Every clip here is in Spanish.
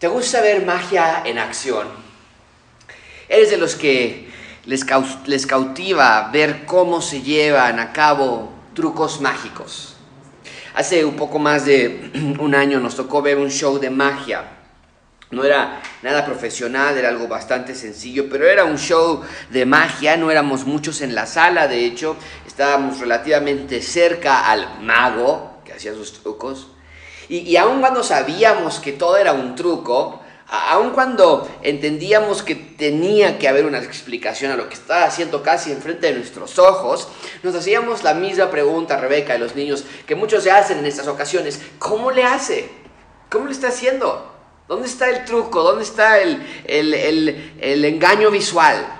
¿Te gusta ver magia en acción? ¿Eres de los que les, les cautiva ver cómo se llevan a cabo trucos mágicos? Hace un poco más de un año nos tocó ver un show de magia. No era nada profesional, era algo bastante sencillo, pero era un show de magia, no éramos muchos en la sala, de hecho, estábamos relativamente cerca al mago que hacía sus trucos. Y, aun cuando sabíamos que todo era un truco, aun cuando entendíamos que tenía que haber una explicación a lo que estaba haciendo casi enfrente de nuestros ojos, nos hacíamos la misma pregunta, Rebeca, y los niños, que muchos se hacen en estas ocasiones. ¿Cómo le hace? ¿Cómo le está haciendo? ¿Dónde está el truco? ¿Dónde está el, el engaño visual?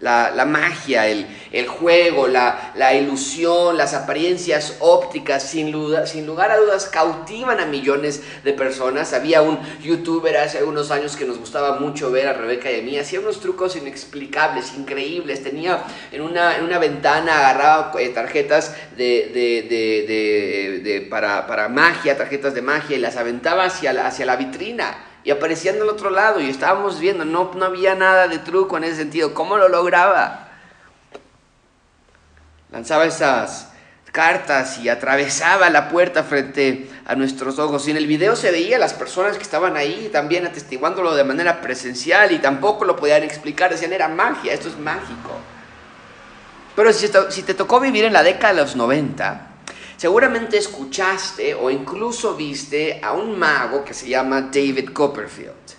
La, magia, el, juego, la, ilusión, las apariencias ópticas, sin, sin lugar a dudas, cautivan a millones de personas. Había un youtuber hace algunos años que nos gustaba mucho ver a Rebeca y a mí, hacía unos trucos inexplicables, increíbles. Tenía en una, en una ventana, agarraba eh, tarjetas de, para, para, magia, tarjetas de magia, y las aventaba hacia la, hacia la vitrina y aparecían del otro lado y estábamos viendo, no, no había nada de truco en ese sentido. ¿Cómo lo lograba? Lanzaba esas cartas y atravesaba la puerta frente a nuestros ojos. Y en el video se veía las personas que estaban ahí también atestiguándolo de manera presencial y tampoco lo podían explicar. Decían, era magia, esto es mágico. Pero si, te tocó vivir en la década de los 90, Seguramente escuchaste o incluso viste a un mago que se llama David Copperfield.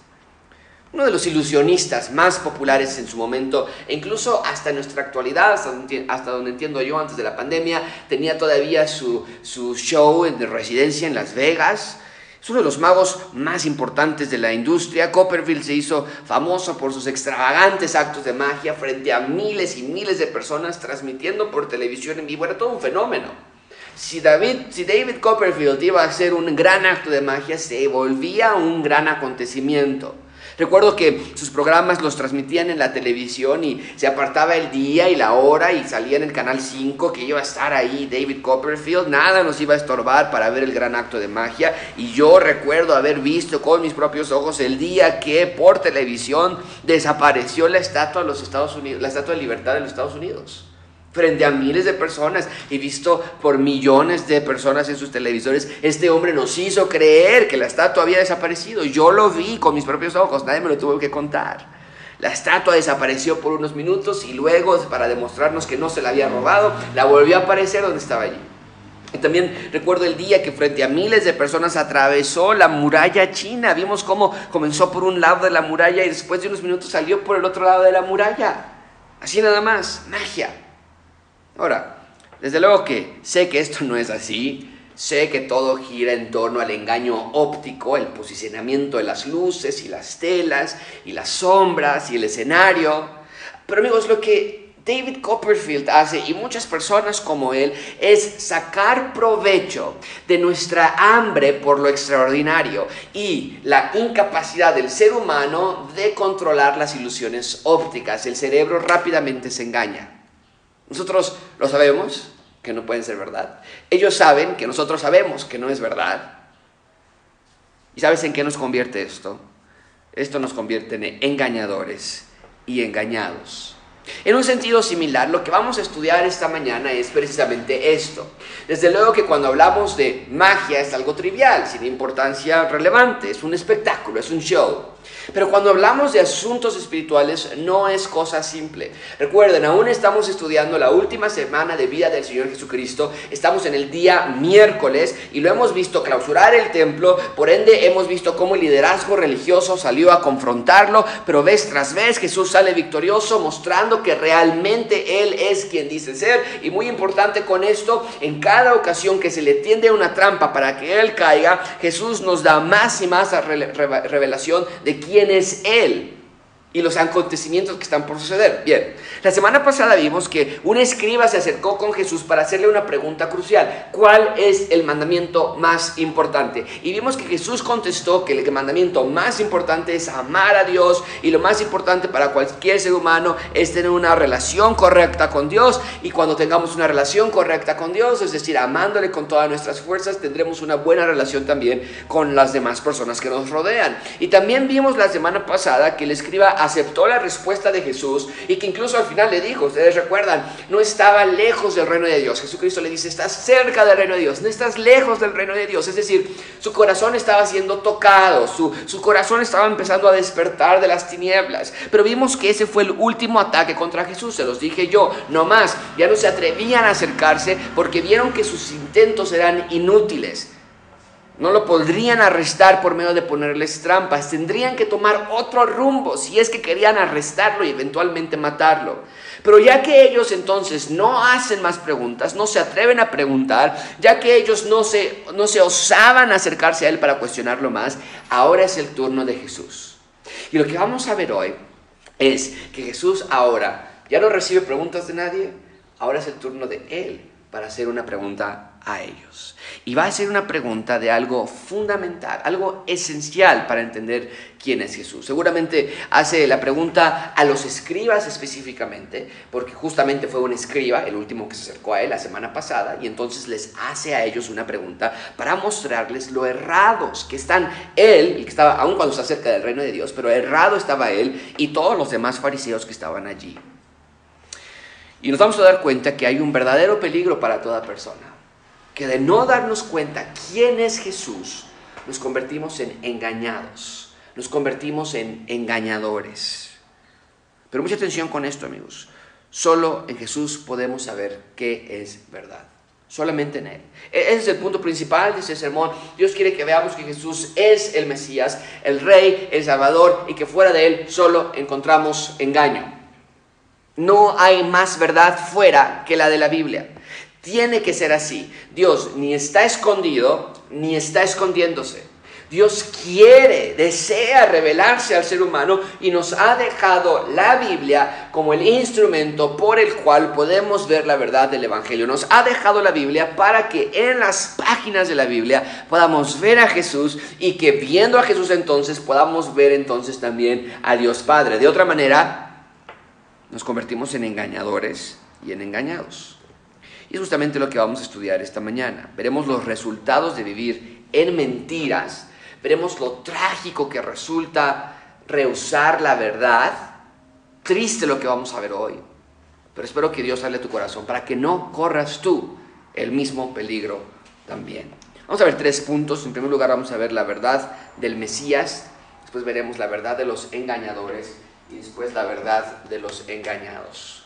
Uno de los ilusionistas más populares en su momento, e incluso hasta nuestra actualidad, hasta donde, entiendo yo, antes de la pandemia, tenía todavía su, su show de residencia en Las Vegas. Es uno de los magos más importantes de la industria. Copperfield se hizo famoso por sus extravagantes actos de magia frente a miles y miles de personas transmitiendo por televisión en vivo. Era todo un fenómeno. Si David, si David Copperfield iba a hacer un gran acto de magia, se volvía un gran acontecimiento. Recuerdo que sus programas los transmitían en la televisión y se apartaba el día y la hora y salía en el canal 5 que iba a estar ahí David Copperfield. Nada nos iba a estorbar para ver el gran acto de magia. Y yo recuerdo haber visto con mis propios ojos el día que por televisión desapareció la estatua de los Estados Unidos, la estatua de libertad de los Estados Unidos frente a miles de personas y visto por millones de personas en sus televisores, este hombre nos hizo creer que la estatua había desaparecido. Yo lo vi con mis propios ojos, nadie me lo tuvo que contar. La estatua desapareció por unos minutos y luego, para demostrarnos que no se la había robado, la volvió a aparecer donde estaba allí. Y también recuerdo el día que frente a miles de personas atravesó la muralla china. Vimos cómo comenzó por un lado de la muralla y después de unos minutos salió por el otro lado de la muralla. Así nada más, magia. Ahora, desde luego que sé que esto no es así, sé que todo gira en torno al engaño óptico, el posicionamiento de las luces y las telas y las sombras y el escenario, pero amigos, lo que David Copperfield hace y muchas personas como él es sacar provecho de nuestra hambre por lo extraordinario y la incapacidad del ser humano de controlar las ilusiones ópticas. El cerebro rápidamente se engaña. Nosotros lo sabemos que no pueden ser verdad. Ellos saben que nosotros sabemos que no es verdad. ¿Y sabes en qué nos convierte esto? Esto nos convierte en engañadores y engañados. En un sentido similar, lo que vamos a estudiar esta mañana es precisamente esto. Desde luego que cuando hablamos de magia es algo trivial, sin importancia relevante, es un espectáculo, es un show. Pero cuando hablamos de asuntos espirituales no es cosa simple. Recuerden, aún estamos estudiando la última semana de vida del Señor Jesucristo. Estamos en el día miércoles y lo hemos visto clausurar el templo. Por ende, hemos visto cómo el liderazgo religioso salió a confrontarlo. Pero vez tras vez Jesús sale victorioso mostrando que realmente Él es quien dice ser. Y muy importante con esto, en cada ocasión que se le tiende una trampa para que Él caiga, Jesús nos da más y más revelación de quién quién es Él. Y los acontecimientos que están por suceder. Bien, la semana pasada vimos que un escriba se acercó con Jesús para hacerle una pregunta crucial. ¿Cuál es el mandamiento más importante? Y vimos que Jesús contestó que el mandamiento más importante es amar a Dios y lo más importante para cualquier ser humano es tener una relación correcta con Dios y cuando tengamos una relación correcta con Dios, es decir, amándole con todas nuestras fuerzas, tendremos una buena relación también con las demás personas que nos rodean. Y también vimos la semana pasada que el escriba aceptó la respuesta de Jesús y que incluso al final le dijo, ustedes recuerdan, no estaba lejos del reino de Dios. Jesucristo le dice, estás cerca del reino de Dios, no estás lejos del reino de Dios. Es decir, su corazón estaba siendo tocado, su, su corazón estaba empezando a despertar de las tinieblas. Pero vimos que ese fue el último ataque contra Jesús, se los dije yo, no más, ya no se atrevían a acercarse porque vieron que sus intentos eran inútiles. No lo podrían arrestar por medio de ponerles trampas. Tendrían que tomar otro rumbo si es que querían arrestarlo y eventualmente matarlo. Pero ya que ellos entonces no hacen más preguntas, no se atreven a preguntar, ya que ellos no se, no se osaban acercarse a Él para cuestionarlo más, ahora es el turno de Jesús. Y lo que vamos a ver hoy es que Jesús ahora ya no recibe preguntas de nadie, ahora es el turno de Él para hacer una pregunta a ellos. Y va a ser una pregunta de algo fundamental, algo esencial para entender quién es Jesús. Seguramente hace la pregunta a los escribas específicamente, porque justamente fue un escriba, el último que se acercó a él la semana pasada, y entonces les hace a ellos una pregunta para mostrarles lo errados que están él, el que estaba, aún cuando se acerca del reino de Dios, pero errado estaba él y todos los demás fariseos que estaban allí. Y nos vamos a dar cuenta que hay un verdadero peligro para toda persona que de no darnos cuenta quién es Jesús, nos convertimos en engañados, nos convertimos en engañadores. Pero mucha atención con esto, amigos. Solo en Jesús podemos saber qué es verdad. Solamente en Él. E-, ese es el punto principal de este sermón. Dios quiere que veamos que Jesús es el Mesías, el Rey, el Salvador, y que fuera de Él solo encontramos engaño. No hay más verdad fuera que la de la Biblia. Tiene que ser así. Dios ni está escondido ni está escondiéndose. Dios quiere, desea revelarse al ser humano y nos ha dejado la Biblia como el instrumento por el cual podemos ver la verdad del Evangelio. Nos ha dejado la Biblia para que en las páginas de la Biblia podamos ver a Jesús y que viendo a Jesús entonces podamos ver entonces también a Dios Padre. De otra manera, nos convertimos en engañadores y en engañados. Y es justamente lo que vamos a estudiar esta mañana. Veremos los resultados de vivir en mentiras, veremos lo trágico que resulta rehusar la verdad, triste lo que vamos a ver hoy, pero espero que Dios hable a tu corazón para que no corras tú el mismo peligro también. Vamos a ver tres puntos. En primer lugar vamos a ver la verdad del Mesías, después veremos la verdad de los engañadores y después la verdad de los engañados.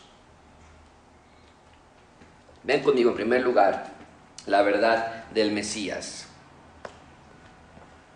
Ven conmigo en primer lugar la verdad del Mesías.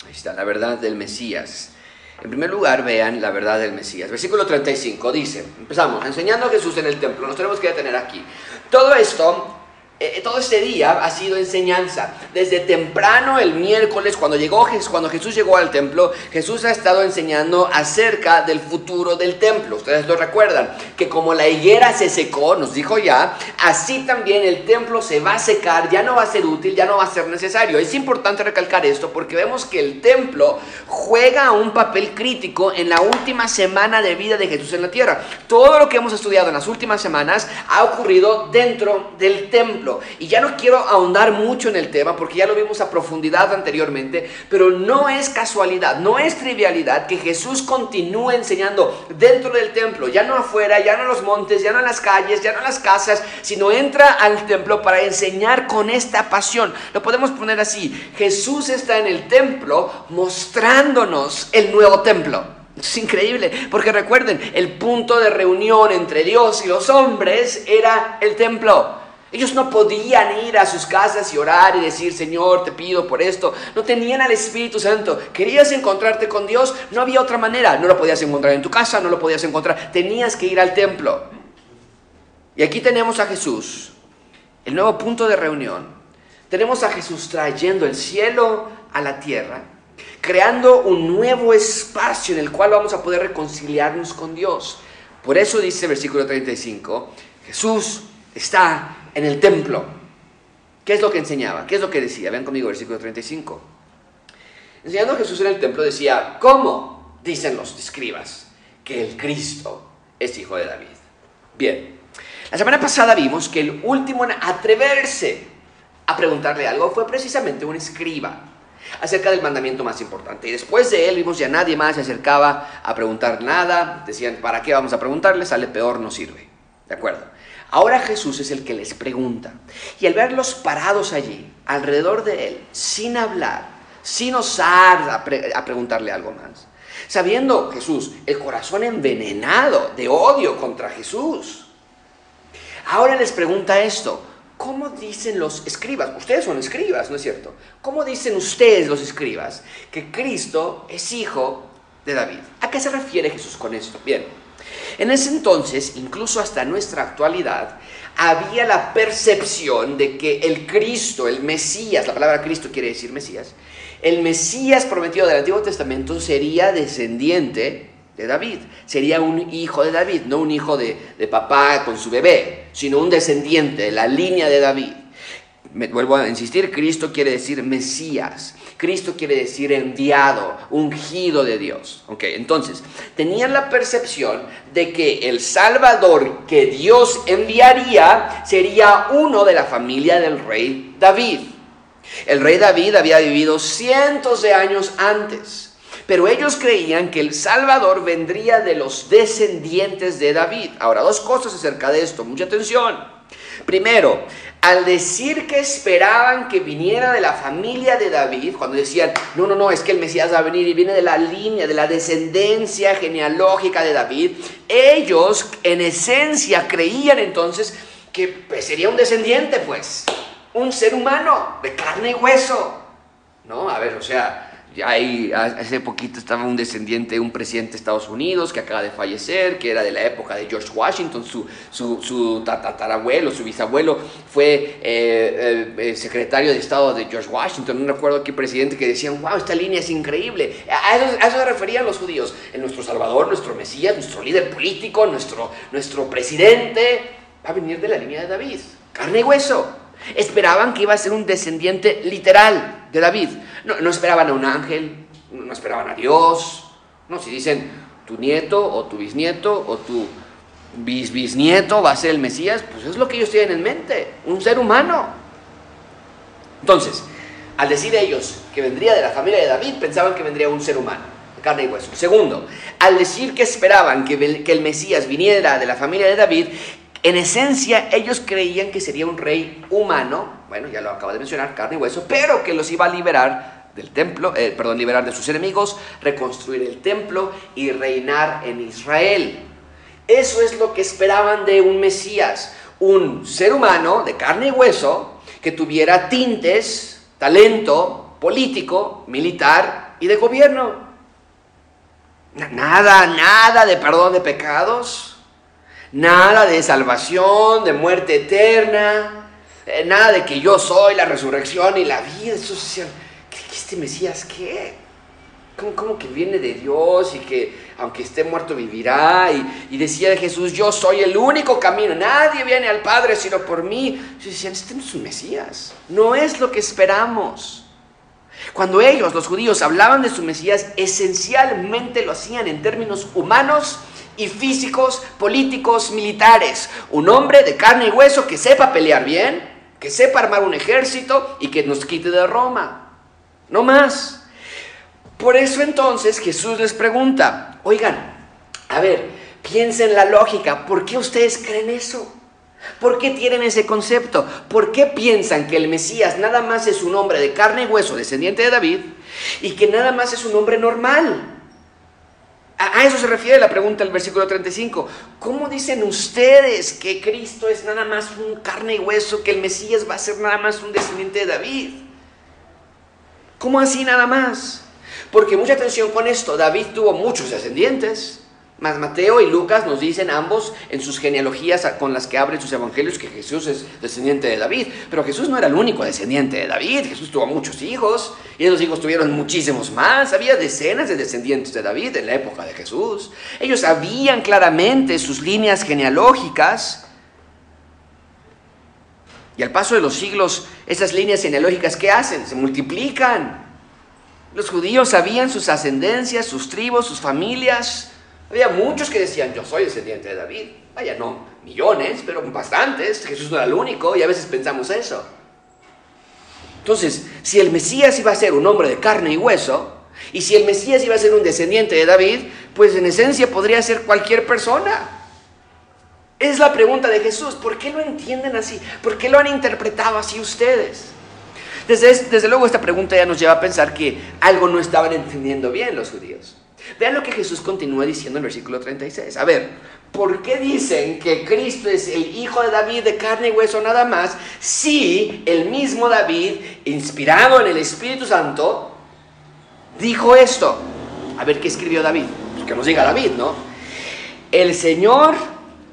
Ahí está, la verdad del Mesías. En primer lugar, vean la verdad del Mesías. Versículo 35 dice, empezamos, enseñando a Jesús en el templo, nos tenemos que detener aquí. Todo esto eh, eh, todo este día ha sido enseñanza. Desde temprano el miércoles, cuando, llegó, cuando Jesús llegó al templo, Jesús ha estado enseñando acerca del futuro del templo. Ustedes lo recuerdan, que como la higuera se secó, nos dijo ya, así también el templo se va a secar, ya no va a ser útil, ya no va a ser necesario. Es importante recalcar esto porque vemos que el templo juega un papel crítico en la última semana de vida de Jesús en la tierra. Todo lo que hemos estudiado en las últimas semanas ha ocurrido dentro del templo. Y ya no quiero ahondar mucho en el tema porque ya lo vimos a profundidad anteriormente, pero no es casualidad, no es trivialidad que Jesús continúe enseñando dentro del templo, ya no afuera, ya no en los montes, ya no en las calles, ya no en las casas, sino entra al templo para enseñar con esta pasión. Lo podemos poner así, Jesús está en el templo mostrándonos el nuevo templo. Es increíble, porque recuerden, el punto de reunión entre Dios y los hombres era el templo. Ellos no podían ir a sus casas y orar y decir, Señor, te pido por esto. No tenían al Espíritu Santo. Querías encontrarte con Dios, no había otra manera. No lo podías encontrar en tu casa, no lo podías encontrar. Tenías que ir al templo. Y aquí tenemos a Jesús, el nuevo punto de reunión. Tenemos a Jesús trayendo el cielo a la tierra creando un nuevo espacio en el cual vamos a poder reconciliarnos con Dios. Por eso dice el versículo 35, Jesús está en el templo. ¿Qué es lo que enseñaba? ¿Qué es lo que decía? Ven conmigo, versículo 35. Enseñando a Jesús en el templo decía, ¿cómo? Dicen los escribas, que el Cristo es hijo de David. Bien, la semana pasada vimos que el último en atreverse a preguntarle algo fue precisamente un escriba acerca del mandamiento más importante. Y después de él vimos ya nadie más se acercaba a preguntar nada. Decían, ¿para qué vamos a preguntarle? Sale peor, no sirve. ¿De acuerdo? Ahora Jesús es el que les pregunta. Y al verlos parados allí, alrededor de él, sin hablar, sin osar a, preguntarle algo más, sabiendo Jesús el corazón envenenado de odio contra Jesús, ahora les pregunta esto. ¿Cómo dicen los escribas? Ustedes son escribas, ¿no es cierto? ¿Cómo dicen ustedes los escribas que Cristo es hijo de David? ¿A qué se refiere Jesús con esto? Bien, en ese entonces, incluso hasta nuestra actualidad, había la percepción de que el Cristo, el Mesías, la palabra Cristo quiere decir Mesías, el Mesías prometido del Antiguo Testamento sería descendiente de David, sería un hijo de David, no un hijo de, papá con su bebé, sino un descendiente de la línea de David. Me vuelvo a insistir, Cristo quiere decir Mesías. Cristo quiere decir enviado, ungido de Dios. Ok, entonces, tenían la percepción de que el Salvador que Dios enviaría sería uno de la familia del rey David. El rey David había vivido cientos de años antes, pero ellos creían que el Salvador vendría de los descendientes de David. Ahora, dos cosas acerca de esto, mucha atención. Primero, al decir que esperaban que viniera de la familia de David, cuando decían, no, no, no, es que el Mesías va a venir y viene de la línea, de la descendencia genealógica de David, ellos en esencia creían entonces que pues, sería un descendiente, pues, un ser humano de carne y hueso. ¿No? A ver, o sea, Ahí, hace poquito estaba un descendiente un presidente de Estados Unidos que acaba de fallecer, que era de la época de George Washington, su, su, su tatarabuelo, su bisabuelo fue eh, eh, secretario de Estado de George Washington, no recuerdo qué presidente, que decían, wow, esta línea es increíble. A eso, a eso se referían los judíos, en nuestro Salvador, nuestro Mesías, nuestro líder político, nuestro, nuestro presidente, va a venir de la línea de David, carne y hueso. Esperaban que iba a ser un descendiente literal de David. No, esperaban a un ángel, no esperaban a Dios. No, si dicen tu nieto o tu bisnieto o tu bisnieto va a ser el Mesías, pues es lo que ellos tienen en mente, un ser humano. Entonces, al decir ellos que vendría de la familia de David, pensaban que vendría un ser humano, carne y hueso. Segundo, al decir que esperaban que, que el Mesías viniera de la familia de David, en esencia, ellos creían que sería un rey humano, bueno, ya lo acabo de mencionar, carne y hueso, pero que los iba a liberar del templo, eh, perdón, liberar de sus enemigos, reconstruir el templo y reinar en Israel. Eso es lo que esperaban de un Mesías, un ser humano de carne y hueso que tuviera tintes, talento político, militar y de gobierno. Nada, nada de perdón de pecados Nada de salvación, de muerte eterna, eh, nada de que yo soy la resurrección y la vida. Eso decían, ¿qué, este Mesías qué? ¿Cómo, que viene de Dios y que aunque esté muerto vivirá? Y, decía de Jesús, yo soy el único camino, nadie viene al Padre sino por mí. Y decían, este no es un Mesías, no es lo que esperamos. Cuando ellos, los judíos, hablaban de su Mesías, esencialmente lo hacían en términos humanos y físicos, políticos, militares. Un hombre de carne y hueso que sepa pelear bien, que sepa armar un ejército y que nos quite de Roma. No más. Por eso entonces Jesús les pregunta, oigan, a ver, piensen la lógica, ¿por qué ustedes creen eso? ¿Por qué tienen ese concepto? ¿Por qué piensan que el Mesías nada más es un hombre de carne y hueso, descendiente de David, y que nada más es un hombre normal? A eso se refiere la pregunta del versículo 35. ¿Cómo dicen ustedes que Cristo es nada más un carne y hueso, que el Mesías va a ser nada más un descendiente de David? ¿Cómo así nada más? Porque mucha atención con esto, David tuvo muchos descendientes, Más Mateo y Lucas nos dicen ambos en sus genealogías con las que abren sus evangelios que Jesús es descendiente de David. Pero Jesús no era el único descendiente de David. Jesús tuvo muchos hijos y esos hijos tuvieron muchísimos más. Había decenas de descendientes de David en la época de Jesús. Ellos sabían claramente sus líneas genealógicas. Y al paso de los siglos, esas líneas genealógicas, ¿qué hacen? Se multiplican. Los judíos sabían sus ascendencias, sus tribus, sus familias. Había muchos que decían, yo soy descendiente de David. Vaya, no millones, pero bastantes. Jesús no era el único y a veces pensamos eso. Entonces, si el Mesías iba a ser un hombre de carne y hueso, y si el Mesías iba a ser un descendiente de David, pues en esencia podría ser cualquier persona. Es la pregunta de Jesús. ¿Por qué lo entienden así? ¿Por qué lo han interpretado así ustedes? Desde, desde luego esta pregunta ya nos lleva a pensar que algo no estaban entendiendo bien los judíos. Vean lo que Jesús continúa diciendo en el versículo 36. A ver, ¿por qué dicen que Cristo es el hijo de David de carne y hueso nada más si el mismo David, inspirado en el Espíritu Santo, dijo esto? A ver, ¿qué escribió David? Pues que nos diga David, ¿no? El Señor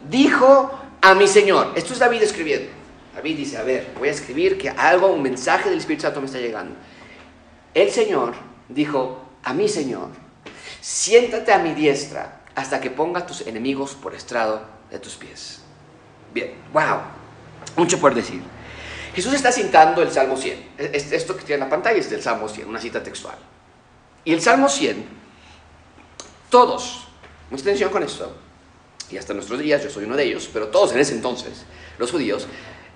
dijo a mi Señor. Esto es David escribiendo. David dice, a ver, voy a escribir que algo, un mensaje del Espíritu Santo me está llegando. El Señor dijo a mi Señor siéntate a mi diestra hasta que ponga tus enemigos por estrado de tus pies. Bien, wow, mucho por decir. Jesús está citando el Salmo 100. Esto que tiene en la pantalla es del Salmo 100, una cita textual. Y el Salmo 100, todos, mucha atención con esto, y hasta nuestros días, yo soy uno de ellos, pero todos en ese entonces, los judíos,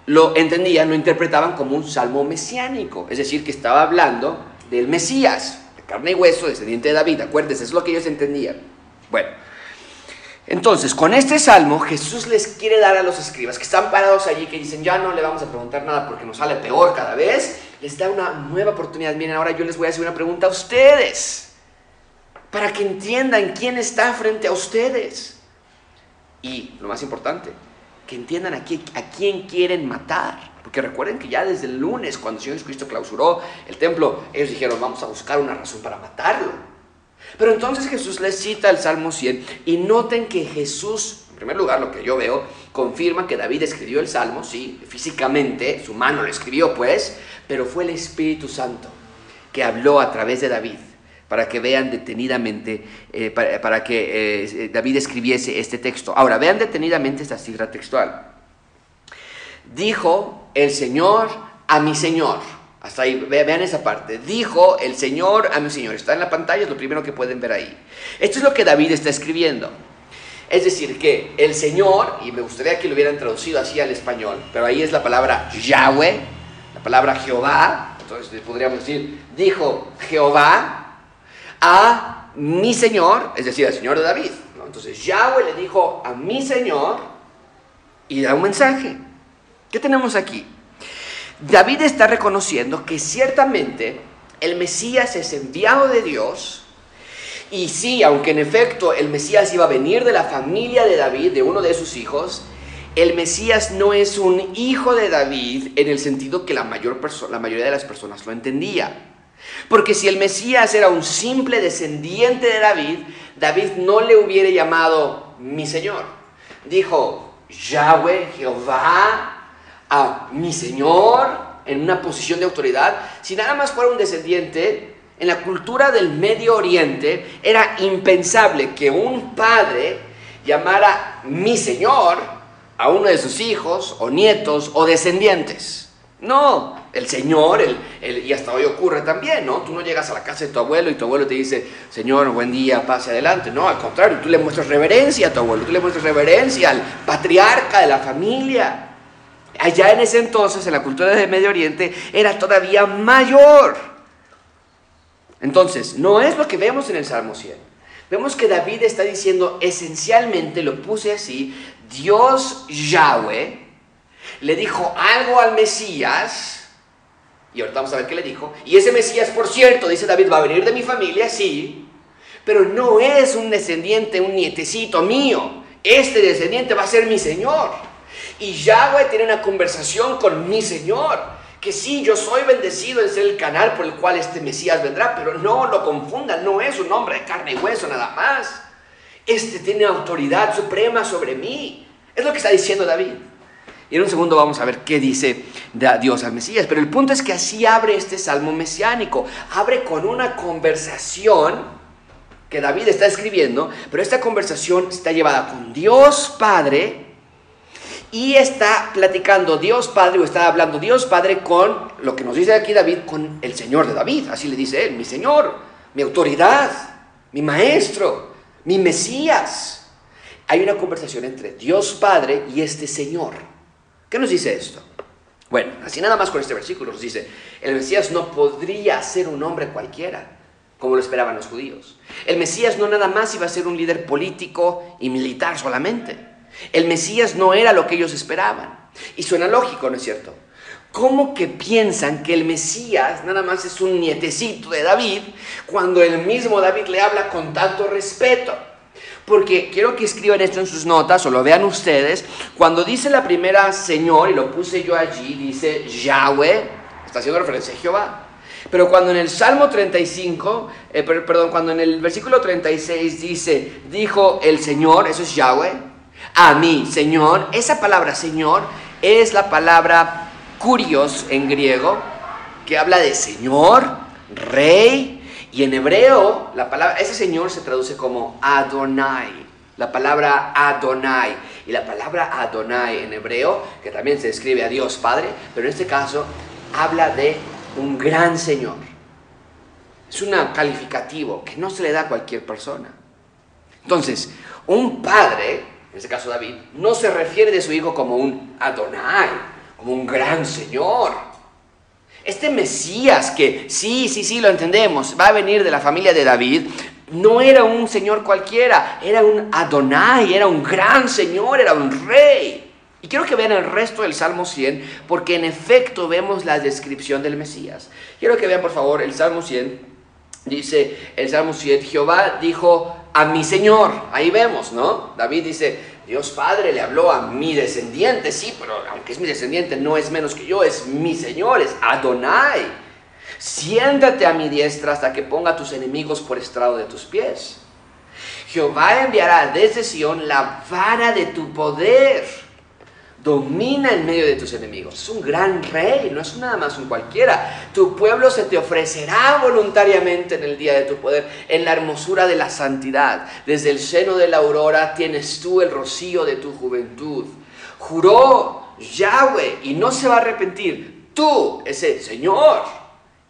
lo entendían, lo interpretaban como un salmo mesiánico, es decir, que estaba hablando del Mesías, carne y hueso, descendiente de David, acuérdense, es lo que ellos entendían. Bueno, entonces, con este salmo, Jesús les quiere dar a los escribas que están parados allí, que dicen, ya no le vamos a preguntar nada porque nos sale peor cada vez, les da una nueva oportunidad. Miren, ahora yo les voy a hacer una pregunta a ustedes, para que entiendan quién está frente a ustedes. Y lo más importante, que entiendan a a quién quieren matar. Porque recuerden que ya desde el lunes, cuando el Señor Jesucristo clausuró el templo, ellos dijeron, vamos a buscar una razón para matarlo. Pero entonces Jesús les cita el Salmo 100 y noten que Jesús, en primer lugar, lo que yo veo, confirma que David escribió el Salmo, sí, físicamente, su mano lo escribió pues, pero fue el Espíritu Santo que habló a través de David para que vean detenidamente, eh, para, que eh, David escribiese este texto. Ahora, vean detenidamente esta cifra textual. Dijo el Señor a mi Señor. Hasta ahí, vean esa parte. Dijo el Señor a mi Señor. Está en la pantalla, es lo primero que pueden ver ahí. Esto es lo que David está escribiendo. Es decir, que el Señor, y me gustaría que lo hubieran traducido así al español, pero ahí es la palabra Yahweh, la palabra Jehová, entonces podríamos decir, dijo Jehová a mi Señor, es decir, al Señor de David. Entonces Yahweh le dijo a mi Señor y da un mensaje. ¿Qué tenemos aquí? David está reconociendo que ciertamente el Mesías es enviado de Dios. Y sí, aunque en efecto el Mesías iba a venir de la familia de David, de uno de sus hijos, el Mesías no es un hijo de David en el sentido que la, mayor la mayoría de las personas lo entendía. Porque si el Mesías era un simple descendiente de David, David no le hubiera llamado mi Señor. Dijo, Yahweh, Jehová, a mi Señor en una posición de autoridad, si nada más fuera un descendiente, en la cultura del Medio Oriente era impensable que un padre llamara mi Señor a uno de sus hijos o nietos o descendientes. No, el Señor, el, y hasta hoy ocurre también, ¿no? Tú no llegas a la casa de tu abuelo y tu abuelo te dice, Señor, buen día, pase adelante. No, al contrario, tú le muestras reverencia a tu abuelo, tú le muestras reverencia al patriarca de la familia allá en ese entonces, en la cultura del Medio Oriente, era todavía mayor. Entonces, no es lo que vemos en el Salmo 100. Vemos que David está diciendo esencialmente, lo puse así, Dios Yahweh le dijo algo al Mesías, y ahorita vamos a ver qué le dijo, y ese Mesías, por cierto, dice David, va a venir de mi familia, sí, pero no es un descendiente, un nietecito mío, este descendiente va a ser mi Señor. Y Yahweh tiene una conversación con mi Señor. Que sí, yo soy bendecido en ser el canal por el cual este Mesías vendrá, pero no lo confundan, no es un hombre de carne y hueso nada más. Este tiene autoridad suprema sobre mí. Es lo que está diciendo David. Y en un segundo vamos a ver qué dice Dios al Mesías. Pero el punto es que así abre este salmo mesiánico. Abre con una conversación que David está escribiendo, pero esta conversación está llevada con Dios Padre y está platicando Dios Padre o está hablando Dios Padre con lo que nos dice aquí David, con el Señor de David. Así le dice él, mi Señor, mi autoridad, mi Maestro, mi Mesías. Hay una conversación entre Dios Padre y este Señor. ¿Qué nos dice esto? Bueno, así nada más con este versículo nos dice, el Mesías no podría ser un hombre cualquiera, como lo esperaban los judíos. El Mesías no nada más iba a ser un líder político y militar solamente. El Mesías no era lo que ellos esperaban. Y suena lógico, ¿no es cierto? ¿Cómo que piensan que el Mesías nada más es un nietecito de David cuando el mismo David le habla con tanto respeto? porque quiero que escriban esto en sus notas o lo vean ustedes. Cuando dice la primera Señor, y lo puse yo allí, dice Yahweh, está haciendo referencia a Jehová. Pero cuando en el Salmo 35, eh, perdón, cuando en el versículo 36 dice, dijo el Señor, eso es Yahweh, a mí, Señor, esa palabra Señor es la palabra curios en griego, que habla de Señor, Rey, y en hebreo, la palabra, ese Señor se traduce como Adonai. La palabra Adonai. Y la palabra Adonai en hebreo, que también se describe a Dios Padre, pero en este caso habla de un gran Señor. Es un calificativo que no se le da a cualquier persona. Entonces, un padre, en este caso David, no se refiere de su hijo como un Adonai, como un gran Señor este Mesías que sí, sí, sí, lo entendemos, va a venir de la familia de David, no era un señor cualquiera, era un Adonai, era un gran señor, era un rey. Y quiero que vean el resto del Salmo 100, porque en efecto vemos la descripción del Mesías. Quiero que vean por favor el Salmo 100. Dice el Salmo 100, Jehová dijo a mi Señor. Ahí vemos, ¿no? David dice, Dios Padre le habló a mi descendiente, sí, pero aunque es mi descendiente, no es menos que yo, es mi Señor, es Adonai. Siéntate a mi diestra hasta que ponga a tus enemigos por estrado de tus pies. Jehová enviará desde Sión la vara de tu poder domina en medio de tus enemigos. Es un gran rey, no es nada más un cualquiera. Tu pueblo se te ofrecerá voluntariamente en el día de tu poder, en la hermosura de la santidad. Desde el seno de la aurora tienes tú el rocío de tu juventud. Juró Yahweh y no se va a arrepentir. Tú, ese Señor,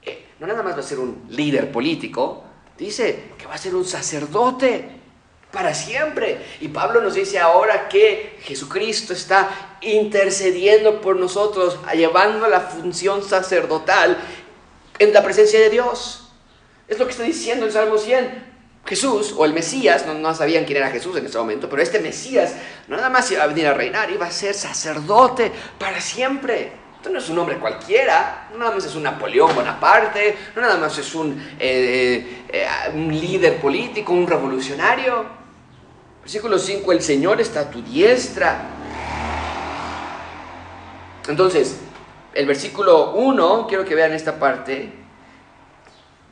eh, no nada más va a ser un líder político, dice que va a ser un sacerdote para siempre. Y Pablo nos dice ahora que Jesucristo está intercediendo por nosotros, llevando la función sacerdotal en la presencia de Dios. Es lo que está diciendo el Salmo 100. Jesús, o el Mesías, no, sabían quién era Jesús en ese momento, pero este Mesías nada más iba a venir a reinar, iba a ser sacerdote para siempre. Esto no es un hombre cualquiera, no nada más es un Napoleón Bonaparte, no nada más es un, eh, eh, un líder político, un revolucionario. Versículo 5, el Señor está a tu diestra. Entonces, el versículo 1, quiero que vean esta parte.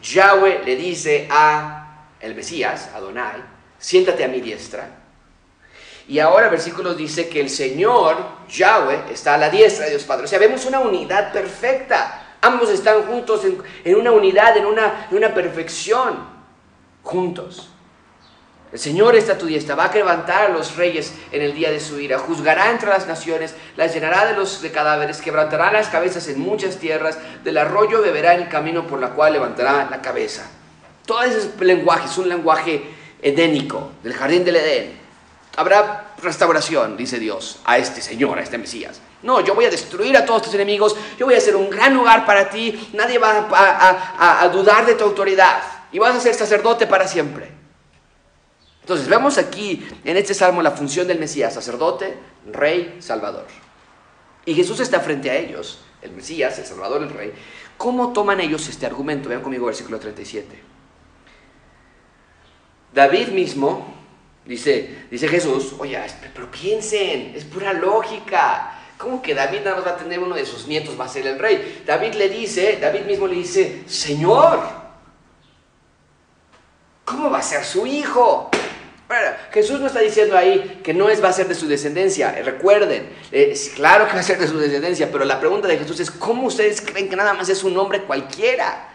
Yahweh le dice a el Mesías, Adonai, siéntate a mi diestra. Y ahora el versículo dice que el Señor, Yahweh, está a la diestra de Dios Padre. O sea, vemos una unidad perfecta. Ambos están juntos en, una unidad, en una, en una perfección, juntos. El Señor está a tu diestra, va a levantar a los reyes en el día de su ira, juzgará entre las naciones, las llenará de los cadáveres, quebrantará las cabezas en muchas tierras, del arroyo beberá el camino por la cual levantará la cabeza. Todo ese lenguaje es un lenguaje edénico, del jardín del Edén. Habrá restauración, dice Dios, a este Señor, a este Mesías. No, yo voy a destruir a todos tus enemigos, yo voy a hacer un gran lugar para ti, nadie va a dudar de tu autoridad y vas a ser sacerdote para siempre. Entonces, vemos aquí en este salmo la función del Mesías, sacerdote, rey, salvador. Y Jesús está frente a ellos, el Mesías, el Salvador, el Rey. ¿Cómo toman ellos este argumento? Vean conmigo versículo 37. David mismo, dice, dice Jesús, oye, pero piensen, es pura lógica. ¿Cómo que David no va a tener uno de sus nietos, va a ser el rey? David le dice, David mismo le dice, Señor, ¿cómo va a ser su hijo? Jesús no está diciendo ahí que no es, va a ser de su descendencia. Recuerden, claro que va a ser de su descendencia, pero la pregunta de Jesús es, ¿cómo ustedes creen que nada más es un hombre cualquiera?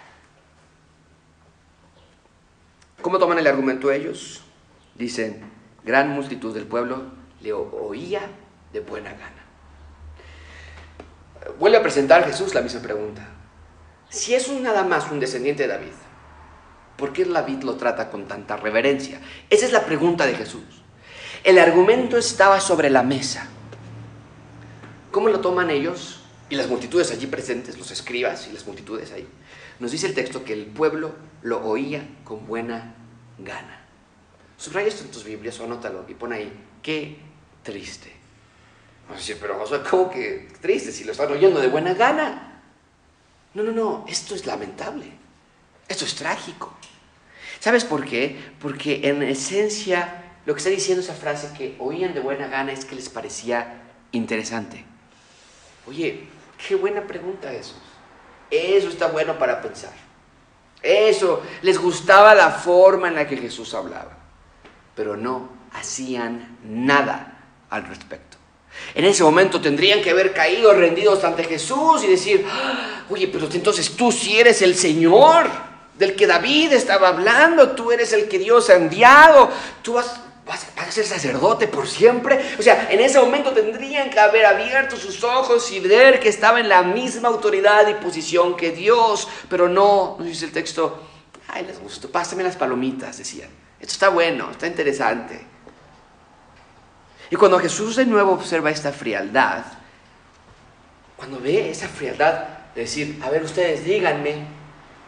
¿Cómo toman el argumento ellos? Dicen, gran multitud del pueblo le oía de buena gana. Vuelve a presentar Jesús la misma pregunta. Si es nada más un descendiente de David, ¿por qué David lo trata con tanta reverencia? Esa es la pregunta de Jesús. El argumento estaba sobre la mesa. ¿Cómo lo toman ellos? Y las multitudes allí presentes, los escribas y las multitudes ahí. Nos dice el texto que el pueblo lo oía con buena gana. Subraya esto en tus Biblias o anótalo y pon ahí, qué triste. Vamos a decir, pero Josué, ¿cómo que triste si lo están oyendo de buena gana? No, no, no, esto es lamentable. Esto es trágico. ¿Sabes por qué? Porque en esencia lo que está diciendo esa frase que oían de buena gana es que les parecía interesante. Oye, qué buena pregunta eso. Eso está bueno para pensar. Eso, les gustaba la forma en la que Jesús hablaba, pero no hacían nada al respecto. En ese momento tendrían que haber caído rendidos ante Jesús y decir, ah, oye, pero entonces tú sí eres el Señor del que David estaba hablando, tú eres el que Dios ha enviado, tú vas, vas, a ser sacerdote por siempre. O sea, en ese momento tendrían que haber abierto sus ojos y ver que estaba en la misma autoridad y posición que Dios, pero no, nos dice el texto, ay, les gustó, pásame las palomitas, decían. Esto está bueno, está interesante. Y cuando Jesús de nuevo observa esta frialdad, cuando ve esa frialdad de decir, a ver ustedes díganme,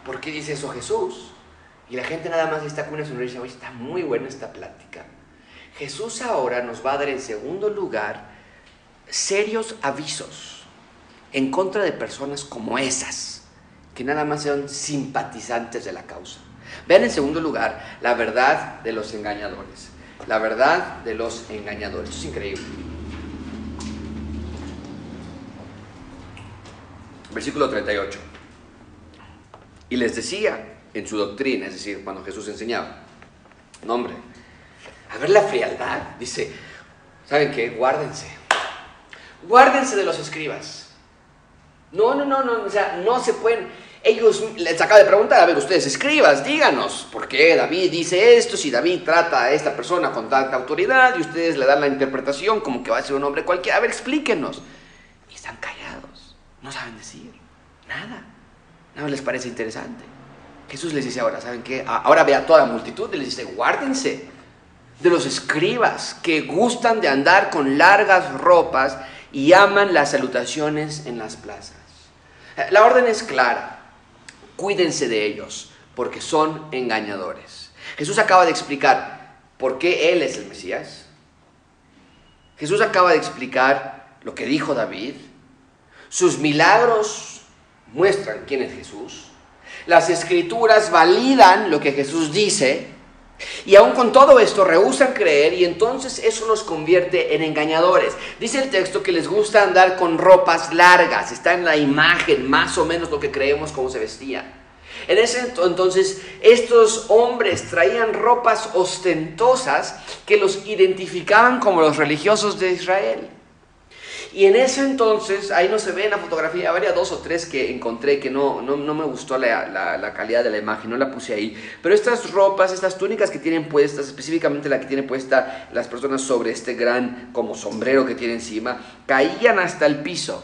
¿por qué dice eso Jesús? Y la gente nada más está con una sonrisa, oye, está muy buena esta plática. Jesús ahora nos va a dar en segundo lugar serios avisos en contra de personas como esas, que nada más son simpatizantes de la causa. Vean en segundo lugar la verdad de los engañadores la verdad de los engañadores. Esto es increíble. Versículo 38. Y les decía en su doctrina, es decir, cuando Jesús enseñaba, no hombre, a ver la frialdad, dice, ¿saben qué? Guárdense. Guárdense de los escribas. No, no, no, no, o sea, no se pueden ellos les acaba de preguntar, a ver, ustedes escribas, díganos, ¿por qué David dice esto? Si David trata a esta persona con tanta autoridad y ustedes le dan la interpretación como que va a ser un hombre cualquiera, a ver, explíquenos. Y están callados, no saben decir nada, nada les parece interesante. Jesús les dice ahora, ¿saben qué? Ahora ve a toda la multitud y les dice, guárdense de los escribas que gustan de andar con largas ropas y aman las salutaciones en las plazas. La orden es clara cuídense de ellos, porque son engañadores. Jesús acaba de explicar por qué Él es el Mesías. Jesús acaba de explicar lo que dijo David. Sus milagros muestran quién es Jesús. Las escrituras validan lo que Jesús dice. Y aún con todo esto rehusan creer y entonces eso los convierte en engañadores. Dice el texto que les gusta andar con ropas largas, está en la imagen más o menos lo que creemos cómo se vestían. En ese entonces estos hombres traían ropas ostentosas que los identificaban como los religiosos de Israel. Y en ese entonces, ahí no se ve en la fotografía, habría dos o tres que encontré que no, no, me gustó la, la, calidad de la imagen, no la puse ahí. Pero estas ropas, estas túnicas que tienen puestas, específicamente la que tiene puesta las personas sobre este gran como sombrero que tiene encima, caían hasta el piso.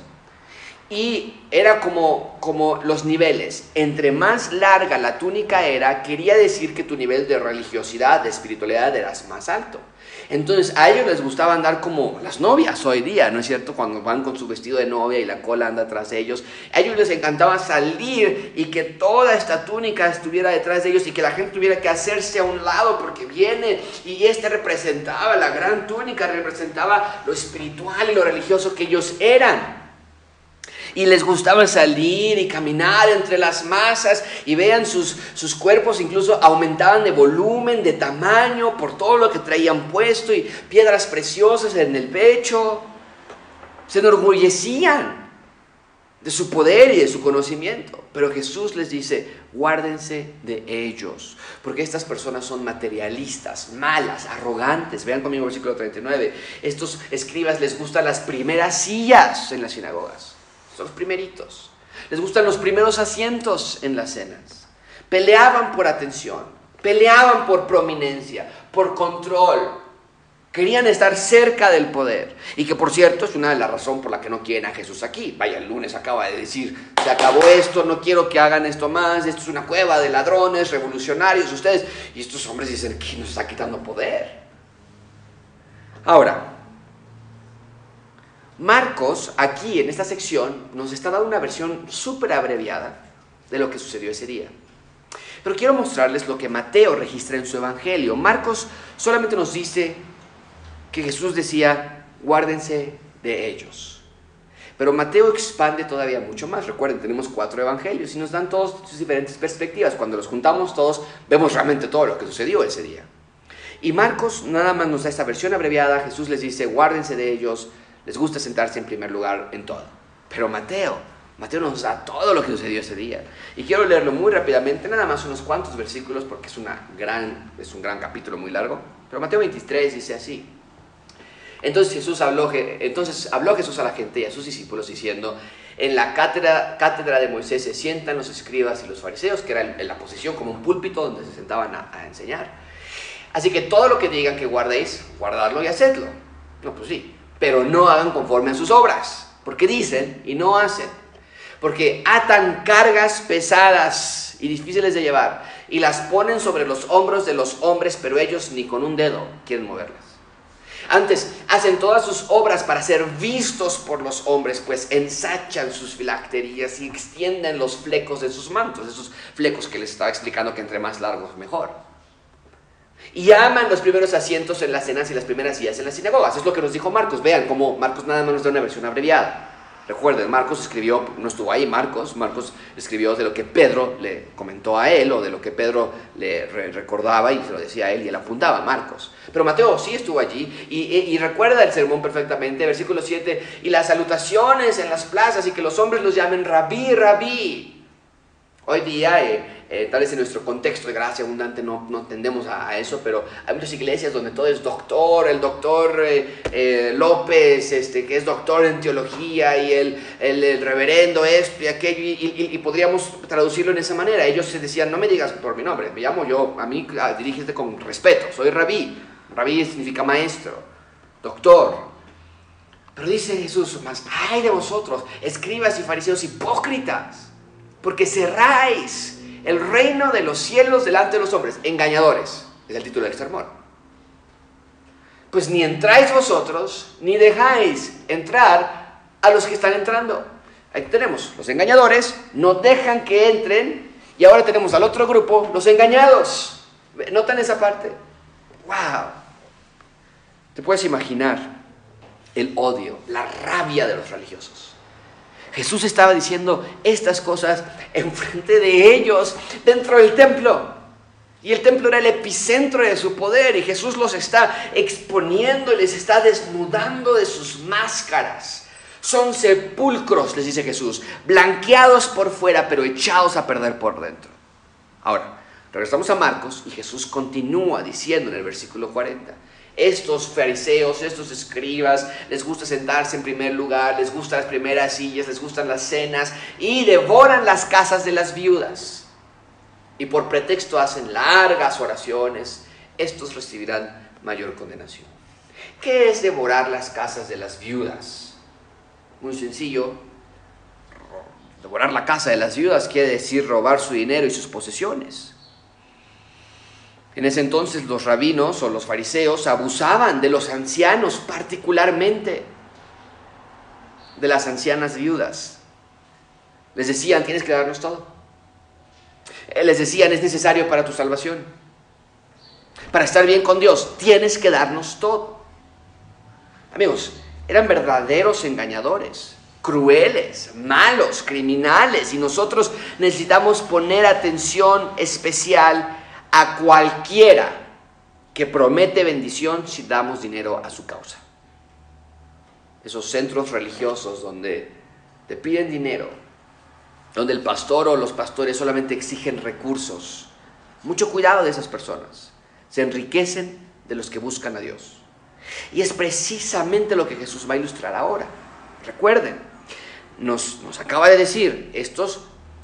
Y era como, como los niveles. Entre más larga la túnica era, quería decir que tu nivel de religiosidad, de espiritualidad eras más alto. Entonces a ellos les gustaba andar como las novias hoy día, ¿no es cierto? Cuando van con su vestido de novia y la cola anda tras ellos. A ellos les encantaba salir y que toda esta túnica estuviera detrás de ellos y que la gente tuviera que hacerse a un lado porque viene y este representaba, la gran túnica representaba lo espiritual y lo religioso que ellos eran y les gustaba salir y caminar entre las masas y vean sus, sus cuerpos incluso aumentaban de volumen, de tamaño por todo lo que traían puesto y piedras preciosas en el pecho. Se enorgullecían de su poder y de su conocimiento. Pero Jesús les dice, guárdense de ellos, porque estas personas son materialistas, malas, arrogantes. Vean conmigo el versículo 39. Estos escribas les gustan las primeras sillas en las sinagogas, los primeritos. Les gustan los primeros asientos en las cenas. Peleaban por atención, peleaban por prominencia, por control, Querían estar cerca del poder. Y que por cierto es una de las razones por la que no quieren a Jesús aquí. Vaya, el lunes acaba de decir, se acabó esto, no quiero que hagan esto más, esto es una cueva de ladrones, revolucionarios, ustedes. Y estos hombres dicen, que nos está quitando poder? Ahora, Marcos aquí en esta sección nos está dando una versión súper abreviada de lo que sucedió ese día. Pero quiero mostrarles lo que Mateo registra en su evangelio. Marcos solamente nos dice que Jesús decía, guárdense de ellos. Pero Mateo expande todavía mucho más. Recuerden, tenemos cuatro evangelios y nos dan todas sus diferentes perspectivas. Cuando los juntamos todos, vemos realmente todo lo que sucedió ese día. Y Marcos nada más nos da esta versión abreviada. Jesús les dice, guárdense de ellos, les gusta sentarse en primer lugar en todo. Pero Mateo, Mateo nos da todo lo que sucedió ese día. Y quiero leerlo muy rápidamente, nada más unos cuantos versículos, porque es, una gran, es un gran capítulo muy largo. Pero Mateo 23 dice así. Entonces Jesús habló, entonces habló Jesús a la gente y a sus discípulos diciendo, en la cátedra, cátedra de Moisés se sientan los escribas y los fariseos, que era en la posición como un púlpito donde se sentaban a, a enseñar. Así que todo lo que digan que guardéis, guardarlo y hacedlo. No, pues sí, pero no hagan conforme a sus obras, porque dicen y no hacen. Porque atan cargas pesadas y difíciles de llevar y las ponen sobre los hombros de los hombres, pero ellos ni con un dedo quieren moverlas. Antes, hacen todas sus obras para ser vistos por los hombres, pues ensachan sus filacterías y extienden los flecos de sus mantos, esos flecos que les estaba explicando que entre más largos mejor. Y aman los primeros asientos en las cenas y las primeras sillas en las sinagogas. Es lo que nos dijo Marcos. Vean cómo Marcos nada más nos da una versión abreviada. Recuerden, Marcos escribió, no estuvo ahí Marcos, Marcos escribió de lo que Pedro le comentó a él o de lo que Pedro le recordaba y se lo decía a él y él apuntaba, Marcos. Pero Mateo sí estuvo allí y, recuerda el sermón perfectamente, versículo 7, y las salutaciones en las plazas y que los hombres los llamen rabí, rabí. Hoy día eh, eh, tal vez en nuestro contexto de gracia abundante no, no tendemos a, eso, pero hay muchas iglesias donde todo es doctor, el doctor eh, eh, López, este, que es doctor en teología, y el, el, reverendo esto y aquello, y, podríamos traducirlo en esa manera. Ellos se decían, no me digas por mi nombre, me llamo yo, a mí ah, dirígete con respeto, soy rabí. Rabí significa maestro, doctor. Pero dice Jesús, más, ay de vosotros, escribas y fariseos hipócritas, porque cerráis el reino de los cielos delante de los hombres, engañadores, es el título del sermón. Pues ni entráis vosotros, ni dejáis entrar a los que están entrando. Ahí tenemos, los engañadores no dejan que entren, y ahora tenemos al otro grupo, los engañados. ¿Notan esa parte? ¡Wow! Te puedes imaginar el odio, la rabia de los religiosos. Jesús estaba diciendo estas cosas enfrente de ellos, dentro del templo. Y el templo era el epicentro de su poder y Jesús los está exponiendo, les está desnudando de sus máscaras. Son sepulcros, les dice Jesús, blanqueados por fuera, pero echados a perder por dentro. Ahora, regresamos a Marcos y Jesús continúa diciendo en el versículo 40, estos fariseos, estos escribas, les gusta sentarse en primer lugar, les gustan las primeras sillas, les gustan las cenas y devoran las casas de las viudas. Y por pretexto hacen largas oraciones, estos recibirán mayor condenación. ¿Qué es devorar las casas de las viudas? Muy sencillo. Devorar la casa de las viudas quiere decir robar su dinero y sus posesiones. En ese entonces los rabinos o los fariseos abusaban de los ancianos, particularmente de las ancianas viudas. Les decían, tienes que darnos todo. Eh, les decían, es necesario para tu salvación. Para estar bien con Dios, tienes que darnos todo. Amigos, eran verdaderos engañadores, crueles, malos, criminales, y nosotros necesitamos poner atención especial a cualquiera que promete bendición si damos dinero a su causa. Esos centros religiosos donde te piden dinero, donde el pastor o los pastores solamente exigen recursos. Mucho cuidado de esas personas. Se enriquecen de los que buscan a Dios. Y es precisamente lo que Jesús va a ilustrar ahora. Recuerden, nos, nos acaba de decir, estos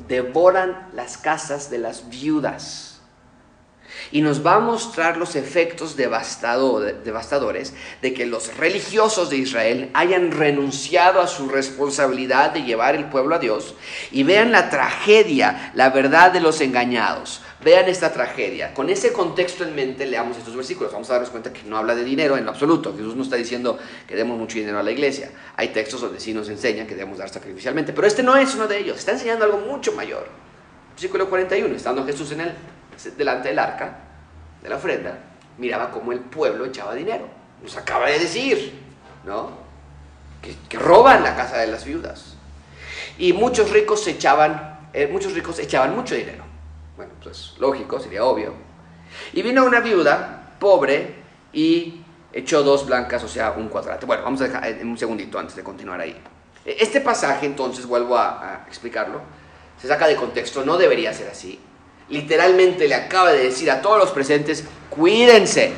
devoran las casas de las viudas y nos va a mostrar los efectos devastadores de que los religiosos de Israel hayan renunciado a su responsabilidad de llevar el pueblo a Dios y vean la tragedia, la verdad de los engañados. Vean esta tragedia. Con ese contexto en mente leamos estos versículos. Vamos a darnos cuenta que no habla de dinero en absoluto. Jesús no está diciendo que demos mucho dinero a la iglesia. Hay textos donde sí nos enseña que debemos dar sacrificialmente. Pero este no es uno de ellos. Está enseñando algo mucho mayor. Versículo 41. Estando Jesús en él delante del arca de la ofrenda, miraba cómo el pueblo echaba dinero. Nos acaba de decir, ¿no? Que, roban la casa de las viudas. Y muchos ricos echaban, eh, muchos ricos echaban mucho dinero. Bueno, pues lógico, sería obvio. Y vino una viuda pobre y echó dos blancas, o sea, un cuadrante. Bueno, vamos a dejar en un segundito antes de continuar ahí. Este pasaje, entonces, vuelvo a explicarlo, se saca de contexto, no debería ser así literalmente le acaba de decir a todos los presentes, cuídense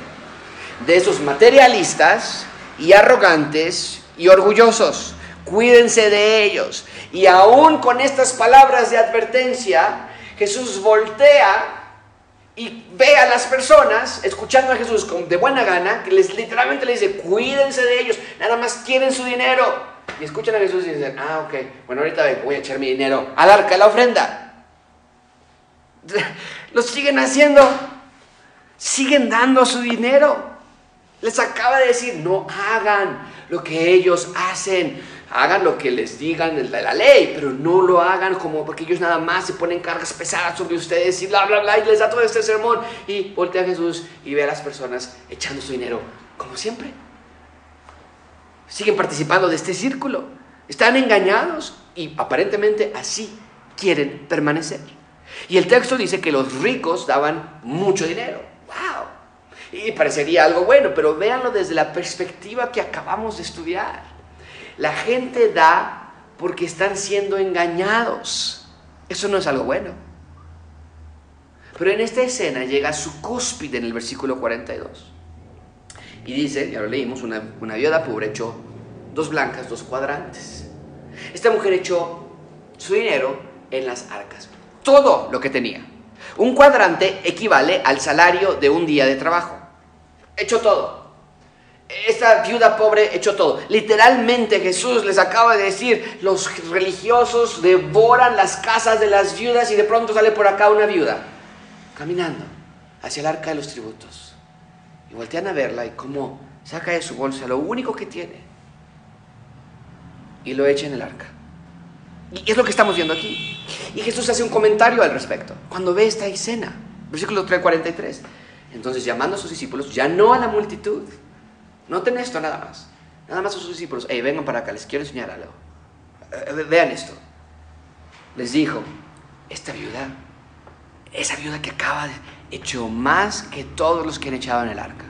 de esos materialistas y arrogantes y orgullosos. Cuídense de ellos. Y aún con estas palabras de advertencia, Jesús voltea y ve a las personas, escuchando a Jesús de buena gana, que les literalmente le dice, cuídense de ellos, nada más quieren su dinero. Y escuchan a Jesús y dicen, ah, ok, bueno, ahorita voy a echar mi dinero al arca, la ofrenda. Lo siguen haciendo. Siguen dando su dinero. Les acaba de decir, no hagan lo que ellos hacen. Hagan lo que les digan de la ley, pero no lo hagan como porque ellos nada más se ponen cargas pesadas sobre ustedes y bla, bla, bla, y les da todo este sermón. Y voltea a Jesús y ve a las personas echando su dinero, como siempre. Siguen participando de este círculo. Están engañados y aparentemente así quieren permanecer. Y el texto dice que los ricos daban mucho dinero. ¡Wow! Y parecería algo bueno, pero véanlo desde la perspectiva que acabamos de estudiar. La gente da porque están siendo engañados. Eso no es algo bueno. Pero en esta escena llega su cúspide en el versículo 42. Y dice, ya lo leímos, una, una viuda pobre echó dos blancas, dos cuadrantes. Esta mujer echó su dinero en las arcas todo lo que tenía. Un cuadrante equivale al salario de un día de trabajo. Hecho todo. Esta viuda pobre echó todo. Literalmente Jesús les acaba de decir, los religiosos devoran las casas de las viudas y de pronto sale por acá una viuda caminando hacia el arca de los tributos. Y voltean a verla y como saca de su bolsa lo único que tiene y lo echa en el arca. Y es lo que estamos viendo aquí. Y Jesús hace un comentario al respecto. Cuando ve esta escena, versículo 343. Entonces llamando a sus discípulos, ya no a la multitud. Noten esto nada más. Nada más a sus discípulos. Hey, vengan para acá, les quiero enseñar algo. Eh, vean esto. Les dijo, esta viuda, esa viuda que acaba de echó más que todos los que han echado en el arca.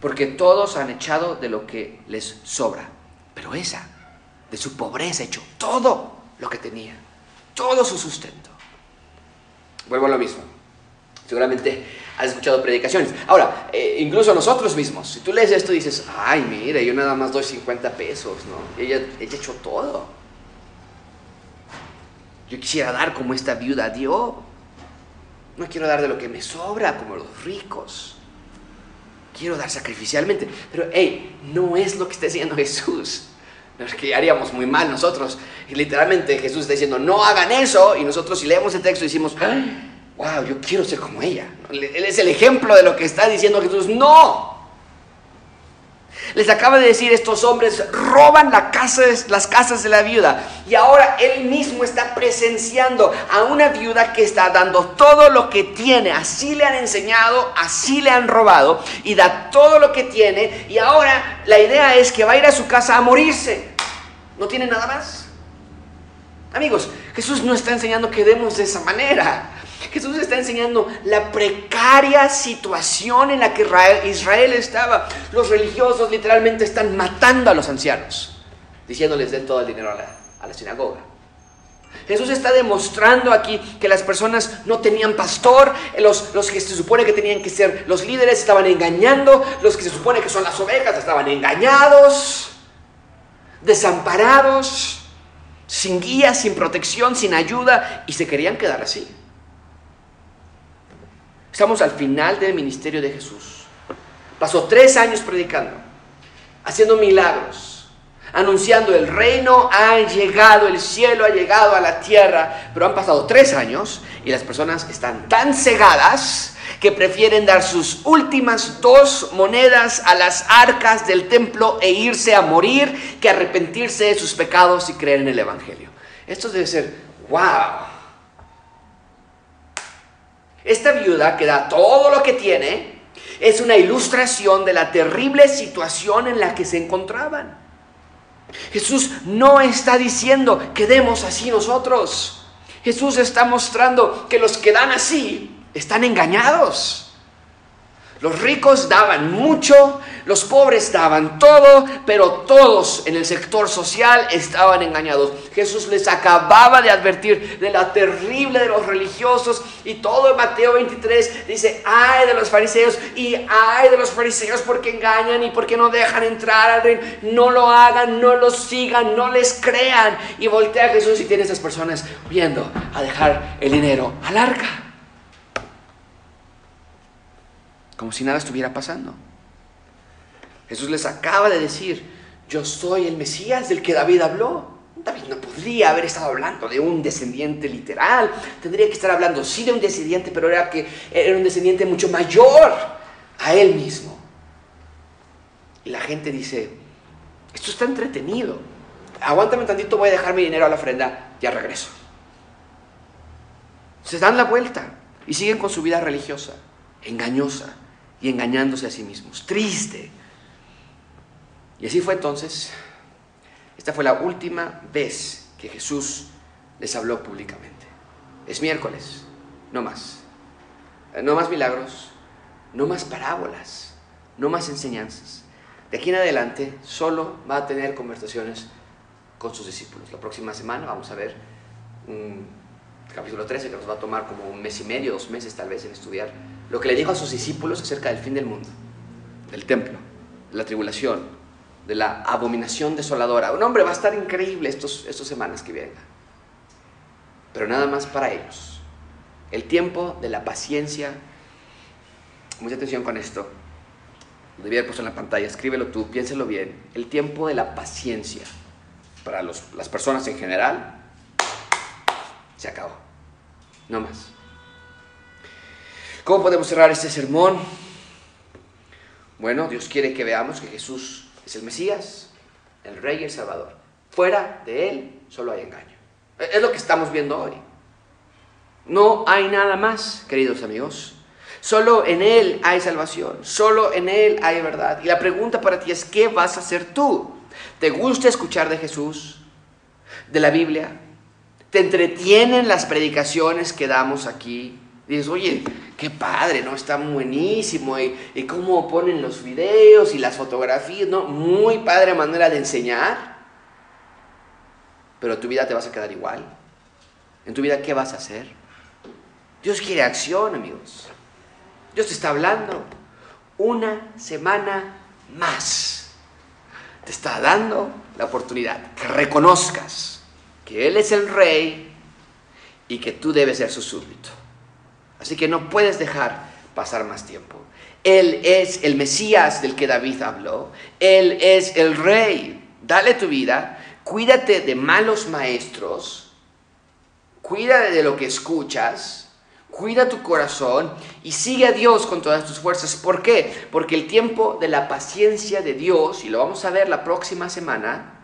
Porque todos han echado de lo que les sobra. Pero esa de su pobreza, hecho todo lo que tenía, todo su sustento. Vuelvo a lo mismo. Seguramente has escuchado predicaciones. Ahora, eh, incluso nosotros mismos, si tú lees esto dices, ay, mire, yo nada más doy 50 pesos, ¿no? Ella, ella echó todo. Yo quisiera dar como esta viuda dio. No quiero dar de lo que me sobra, como los ricos. Quiero dar sacrificialmente. Pero, hey, no es lo que está diciendo Jesús es que haríamos muy mal nosotros. Y literalmente Jesús está diciendo, no hagan eso. Y nosotros si leemos el texto decimos, wow, yo quiero ser como ella. Él es el ejemplo de lo que está diciendo Jesús. No, les acaba de decir, estos hombres roban las casas de la viuda. Y ahora él mismo está presenciando a una viuda que está dando todo lo que tiene. Así le han enseñado, así le han robado. Y da todo lo que tiene. Y ahora la idea es que va a ir a su casa a morirse. No tiene nada más. Amigos, Jesús no está enseñando que demos de esa manera. Jesús está enseñando la precaria situación en la que Israel estaba. Los religiosos literalmente están matando a los ancianos. diciéndoles den todo el dinero a la, sinagoga. Jesús está demostrando aquí que las personas no tenían pastor, los, que se supone que tenían que ser los líderes estaban engañando, los que se supone que son las ovejas estaban engañados, desamparados, sin guía, sin protección, sin ayuda, y se querían quedar así. Estamos al final del ministerio de Jesús. Pasó tres años predicando, haciendo milagros anunciando el reino ha llegado, el cielo ha llegado a la tierra, pero han pasado tres años y las personas están tan cegadas que prefieren dar sus últimas dos monedas a las arcas del templo e irse a morir que arrepentirse de sus pecados y creer en el Evangelio. Esto debe ser, wow. Esta viuda que da todo lo que tiene es una ilustración de la terrible situación en la que se encontraban. Jesús no está diciendo que demos así nosotros. Jesús está mostrando que los que dan así están engañados. Los ricos daban mucho, los pobres daban todo, pero todos en el sector social estaban engañados. Jesús les acababa de advertir de la terrible de los religiosos y todo en Mateo 23 dice, ay de los fariseos y ay de los fariseos porque engañan y porque no dejan entrar al reino. No lo hagan, no los sigan, no les crean. Y voltea a Jesús y tiene a esas personas viendo a dejar el dinero al arca como si nada estuviera pasando. Jesús les acaba de decir, yo soy el Mesías del que David habló. David no podría haber estado hablando de un descendiente literal, tendría que estar hablando sí de un descendiente, pero era, que, era un descendiente mucho mayor a él mismo. Y la gente dice, esto está entretenido, aguántame tantito, voy a dejar mi dinero a la ofrenda, ya regreso. Se dan la vuelta y siguen con su vida religiosa, engañosa, y engañándose a sí mismos. Triste. Y así fue entonces. Esta fue la última vez que Jesús les habló públicamente. Es miércoles, no más. No más milagros, no más parábolas, no más enseñanzas. De aquí en adelante solo va a tener conversaciones con sus discípulos. La próxima semana vamos a ver un capítulo 13 que nos va a tomar como un mes y medio, dos meses tal vez en estudiar lo que le dijo a sus discípulos acerca del fin del mundo, del templo, de la tribulación, de la abominación desoladora. Un hombre va a estar increíble estos, estas semanas que vengan. Pero nada más para ellos. El tiempo de la paciencia. Mucha atención con esto. Lo debía haber puesto en la pantalla. Escríbelo tú, piénselo bien. El tiempo de la paciencia para las personas en general se acabó. No más. ¿Cómo podemos cerrar este sermón? Bueno, Dios quiere que veamos que Jesús es el Mesías, el Rey y el Salvador. Fuera de Él solo hay engaño. Es lo que estamos viendo hoy. No hay nada más, queridos amigos. Solo en Él hay salvación, solo en Él hay verdad. Y la pregunta para ti es, ¿qué vas a hacer tú? ¿Te gusta escuchar de Jesús, de la Biblia? ¿Te entretienen las predicaciones que damos aquí? Dices, oye, qué padre, ¿no? Está buenísimo. Y, y cómo ponen los videos y las fotografías, ¿no? Muy padre manera de enseñar. Pero tu vida te vas a quedar igual. En tu vida, ¿qué vas a hacer? Dios quiere acción, amigos. Dios te está hablando. Una semana más. Te está dando la oportunidad que reconozcas que Él es el rey y que tú debes ser su súbdito. Así que no puedes dejar pasar más tiempo. Él es el Mesías del que David habló. Él es el rey. Dale tu vida. Cuídate de malos maestros. Cuídate de lo que escuchas. Cuida tu corazón y sigue a Dios con todas tus fuerzas. ¿Por qué? Porque el tiempo de la paciencia de Dios, y lo vamos a ver la próxima semana,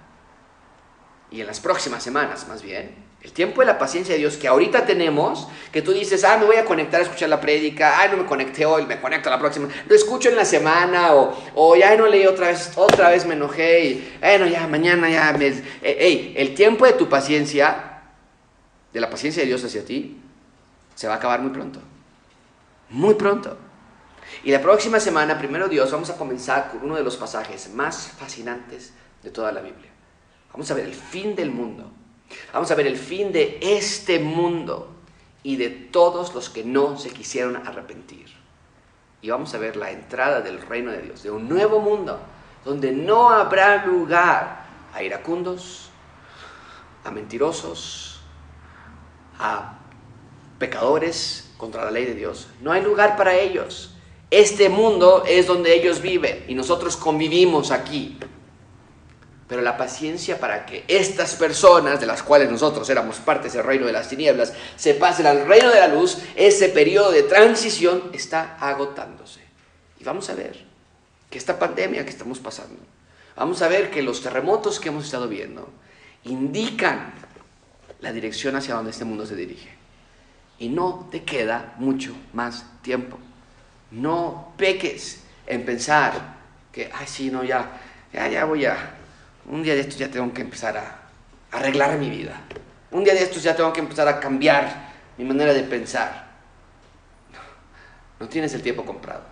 y en las próximas semanas más bien, el tiempo de la paciencia de Dios que ahorita tenemos, que tú dices, ah, me voy a conectar a escuchar la prédica, ah, no me conecté hoy, me conecto la próxima, lo escucho en la semana, o, o ya no leí otra vez, otra vez me enojé, y, bueno, ya, mañana ya, me... Hey, el tiempo de tu paciencia, de la paciencia de Dios hacia ti, se va a acabar muy pronto. Muy pronto. Y la próxima semana, primero Dios, vamos a comenzar con uno de los pasajes más fascinantes de toda la Biblia. Vamos a ver el fin del mundo. Vamos a ver el fin de este mundo y de todos los que no se quisieron arrepentir. Y vamos a ver la entrada del reino de Dios, de un nuevo mundo, donde no habrá lugar a iracundos, a mentirosos, a pecadores contra la ley de Dios. No hay lugar para ellos. Este mundo es donde ellos viven y nosotros convivimos aquí. Pero la paciencia para que estas personas, de las cuales nosotros éramos partes del reino de las tinieblas, se pasen al reino de la luz, ese periodo de transición está agotándose. Y vamos a ver que esta pandemia que estamos pasando, vamos a ver que los terremotos que hemos estado viendo indican la dirección hacia donde este mundo se dirige. Y no te queda mucho más tiempo. No peques en pensar que, ay, sí, no, ya, ya, ya voy a un día de estos ya tengo que empezar a arreglar mi vida. Un día de estos ya tengo que empezar a cambiar mi manera de pensar. No, tienes el tiempo comprado.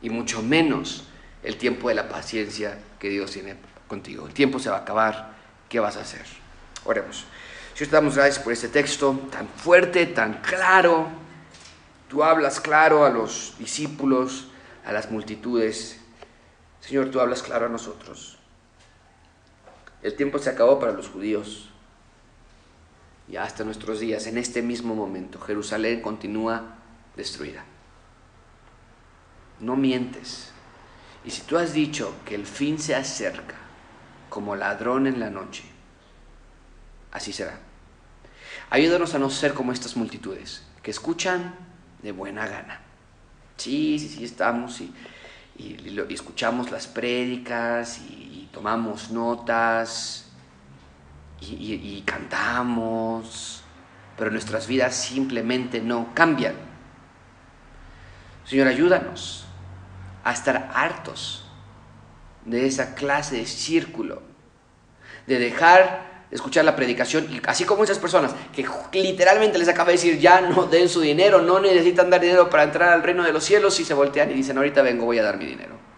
Y mucho menos el tiempo de la paciencia que Dios tiene contigo. El tiempo se va a acabar. ¿Qué vas a hacer? Oremos. Señor, te damos gracias por este texto tan fuerte, tan claro. Tú hablas claro a los discípulos, a las multitudes. Señor, tú hablas claro a nosotros. El tiempo se acabó para los judíos. Y hasta nuestros días, en este mismo momento, Jerusalén continúa destruida. No mientes. Y si tú has dicho que el fin se acerca como ladrón en la noche, así será. Ayúdanos a no ser como estas multitudes, que escuchan de buena gana. Sí, sí, sí, estamos y, escuchamos las prédicas y tomamos notas y, cantamos, pero nuestras vidas simplemente no cambian. Señor, ayúdanos a estar hartos de esa clase de círculo, de dejar de escuchar la predicación, así como esas personas que literalmente les acaba de decir, ya no den su dinero, no necesitan dar dinero para entrar al reino de los cielos, y se voltean y dicen, ahorita vengo, voy a dar mi dinero.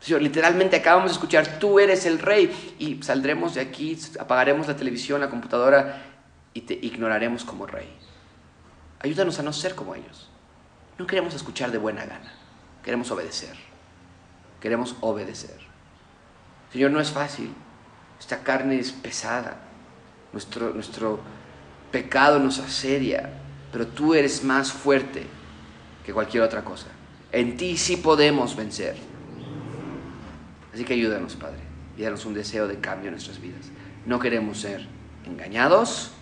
Señor, literalmente acabamos de escuchar, tú eres el rey y saldremos de aquí, apagaremos la televisión, la computadora y te ignoraremos como rey. Ayúdanos a no ser como ellos. No queremos escuchar de buena gana, queremos obedecer. Queremos obedecer. Señor, no es fácil. Esta carne es pesada. Nuestro, nuestro pecado nos asedia, pero tú eres más fuerte que cualquier otra cosa. En ti sí podemos vencer. Así que ayúdanos, Padre, y danos un deseo de cambio en nuestras vidas. No queremos ser engañados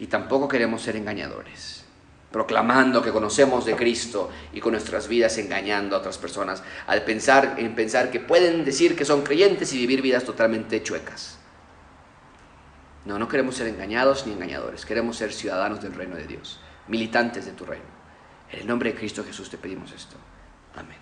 y tampoco queremos ser engañadores, proclamando que conocemos de Cristo y con nuestras vidas engañando a otras personas, al pensar en pensar que pueden decir que son creyentes y vivir vidas totalmente chuecas. No, no queremos ser engañados ni engañadores, queremos ser ciudadanos del reino de Dios, militantes de tu reino. En el nombre de Cristo Jesús te pedimos esto. Amén.